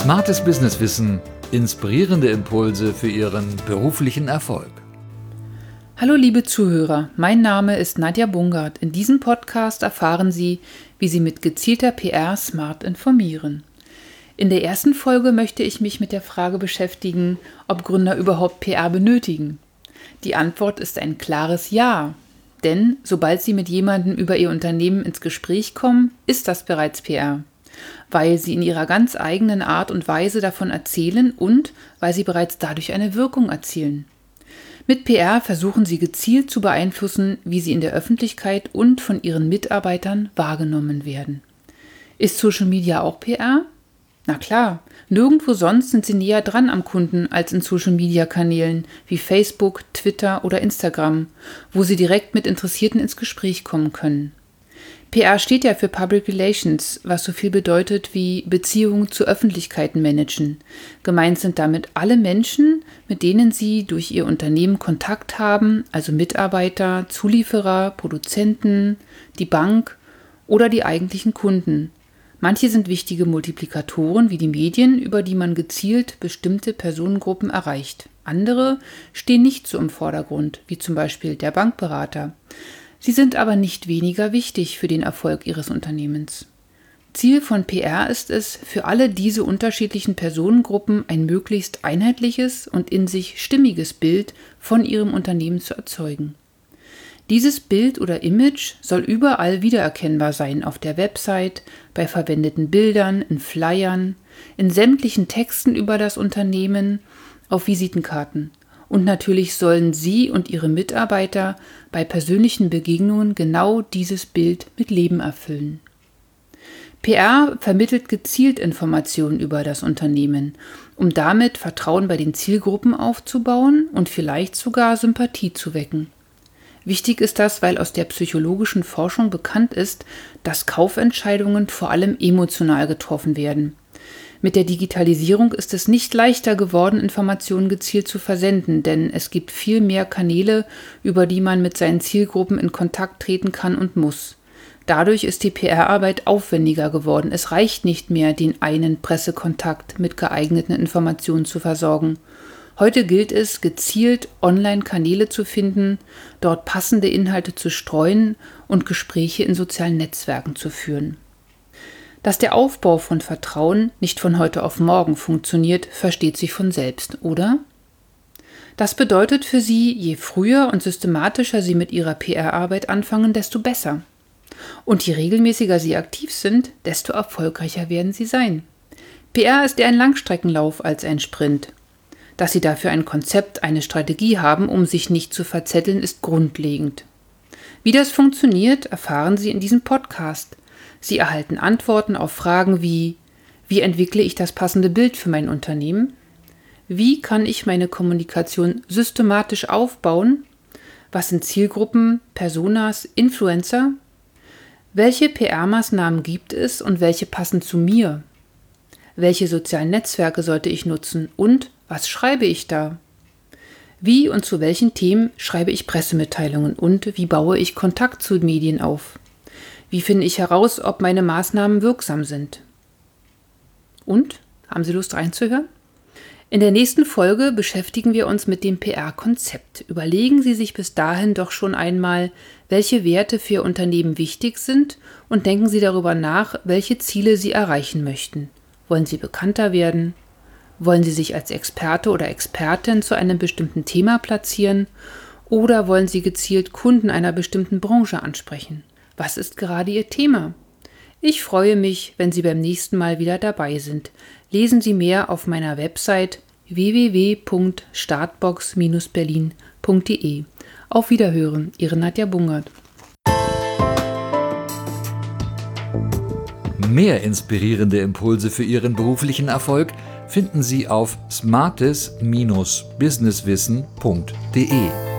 Smartes Businesswissen, inspirierende Impulse für Ihren beruflichen Erfolg. Hallo liebe Zuhörer, mein Name ist Nadja Bungard. In diesem Podcast erfahren Sie, wie Sie mit gezielter PR smart informieren. In der ersten Folge möchte ich mich mit der Frage beschäftigen, ob Gründer überhaupt PR benötigen. Die Antwort ist ein klares Ja. Denn sobald Sie mit jemandem über Ihr Unternehmen ins Gespräch kommen, ist das bereits PR weil sie in ihrer ganz eigenen Art und Weise davon erzählen und weil sie bereits dadurch eine Wirkung erzielen. Mit PR versuchen sie gezielt zu beeinflussen, wie sie in der Öffentlichkeit und von ihren Mitarbeitern wahrgenommen werden. Ist Social Media auch PR? Na klar, nirgendwo sonst sind sie näher dran am Kunden als in Social Media Kanälen wie Facebook, Twitter oder Instagram, wo sie direkt mit Interessierten ins Gespräch kommen können. PR steht ja für Public Relations, was so viel bedeutet wie Beziehungen zu Öffentlichkeiten managen. Gemeint sind damit alle Menschen, mit denen Sie durch Ihr Unternehmen Kontakt haben, also Mitarbeiter, Zulieferer, Produzenten, die Bank oder die eigentlichen Kunden. Manche sind wichtige Multiplikatoren wie die Medien, über die man gezielt bestimmte Personengruppen erreicht. Andere stehen nicht so im Vordergrund, wie zum Beispiel der Bankberater. Sie sind aber nicht weniger wichtig für den Erfolg Ihres Unternehmens. Ziel von PR ist es, für alle diese unterschiedlichen Personengruppen ein möglichst einheitliches und in sich stimmiges Bild von ihrem Unternehmen zu erzeugen. Dieses Bild oder Image soll überall wiedererkennbar sein auf der Website, bei verwendeten Bildern, in Flyern, in sämtlichen Texten über das Unternehmen, auf Visitenkarten. Und natürlich sollen Sie und Ihre Mitarbeiter bei persönlichen Begegnungen genau dieses Bild mit Leben erfüllen. PR vermittelt gezielt Informationen über das Unternehmen, um damit Vertrauen bei den Zielgruppen aufzubauen und vielleicht sogar Sympathie zu wecken. Wichtig ist das, weil aus der psychologischen Forschung bekannt ist, dass Kaufentscheidungen vor allem emotional getroffen werden. Mit der Digitalisierung ist es nicht leichter geworden, Informationen gezielt zu versenden, denn es gibt viel mehr Kanäle, über die man mit seinen Zielgruppen in Kontakt treten kann und muss. Dadurch ist die PR-Arbeit aufwendiger geworden. Es reicht nicht mehr, den einen Pressekontakt mit geeigneten Informationen zu versorgen. Heute gilt es, gezielt Online-Kanäle zu finden, dort passende Inhalte zu streuen und Gespräche in sozialen Netzwerken zu führen. Dass der Aufbau von Vertrauen nicht von heute auf morgen funktioniert, versteht sich von selbst, oder? Das bedeutet für Sie, je früher und systematischer Sie mit Ihrer PR-Arbeit anfangen, desto besser. Und je regelmäßiger Sie aktiv sind, desto erfolgreicher werden Sie sein. PR ist eher ein Langstreckenlauf als ein Sprint. Dass Sie dafür ein Konzept, eine Strategie haben, um sich nicht zu verzetteln, ist grundlegend. Wie das funktioniert, erfahren Sie in diesem Podcast. Sie erhalten Antworten auf Fragen wie wie entwickle ich das passende Bild für mein Unternehmen? Wie kann ich meine Kommunikation systematisch aufbauen? Was sind Zielgruppen, Personas, Influencer? Welche PR-Maßnahmen gibt es und welche passen zu mir? Welche sozialen Netzwerke sollte ich nutzen und was schreibe ich da? Wie und zu welchen Themen schreibe ich Pressemitteilungen und wie baue ich Kontakt zu Medien auf? Wie finde ich heraus, ob meine Maßnahmen wirksam sind? Und? Haben Sie Lust reinzuhören? In der nächsten Folge beschäftigen wir uns mit dem PR-Konzept. Überlegen Sie sich bis dahin doch schon einmal, welche Werte für Ihr Unternehmen wichtig sind und denken Sie darüber nach, welche Ziele Sie erreichen möchten. Wollen Sie bekannter werden? Wollen Sie sich als Experte oder Expertin zu einem bestimmten Thema platzieren? Oder wollen Sie gezielt Kunden einer bestimmten Branche ansprechen? Was ist gerade Ihr Thema? Ich freue mich, wenn Sie beim nächsten Mal wieder dabei sind. Lesen Sie mehr auf meiner Website www.startbox-berlin.de. Auf Wiederhören, Ihre Nadja Bungert. Mehr inspirierende Impulse für Ihren beruflichen Erfolg finden Sie auf smartes-businesswissen.de.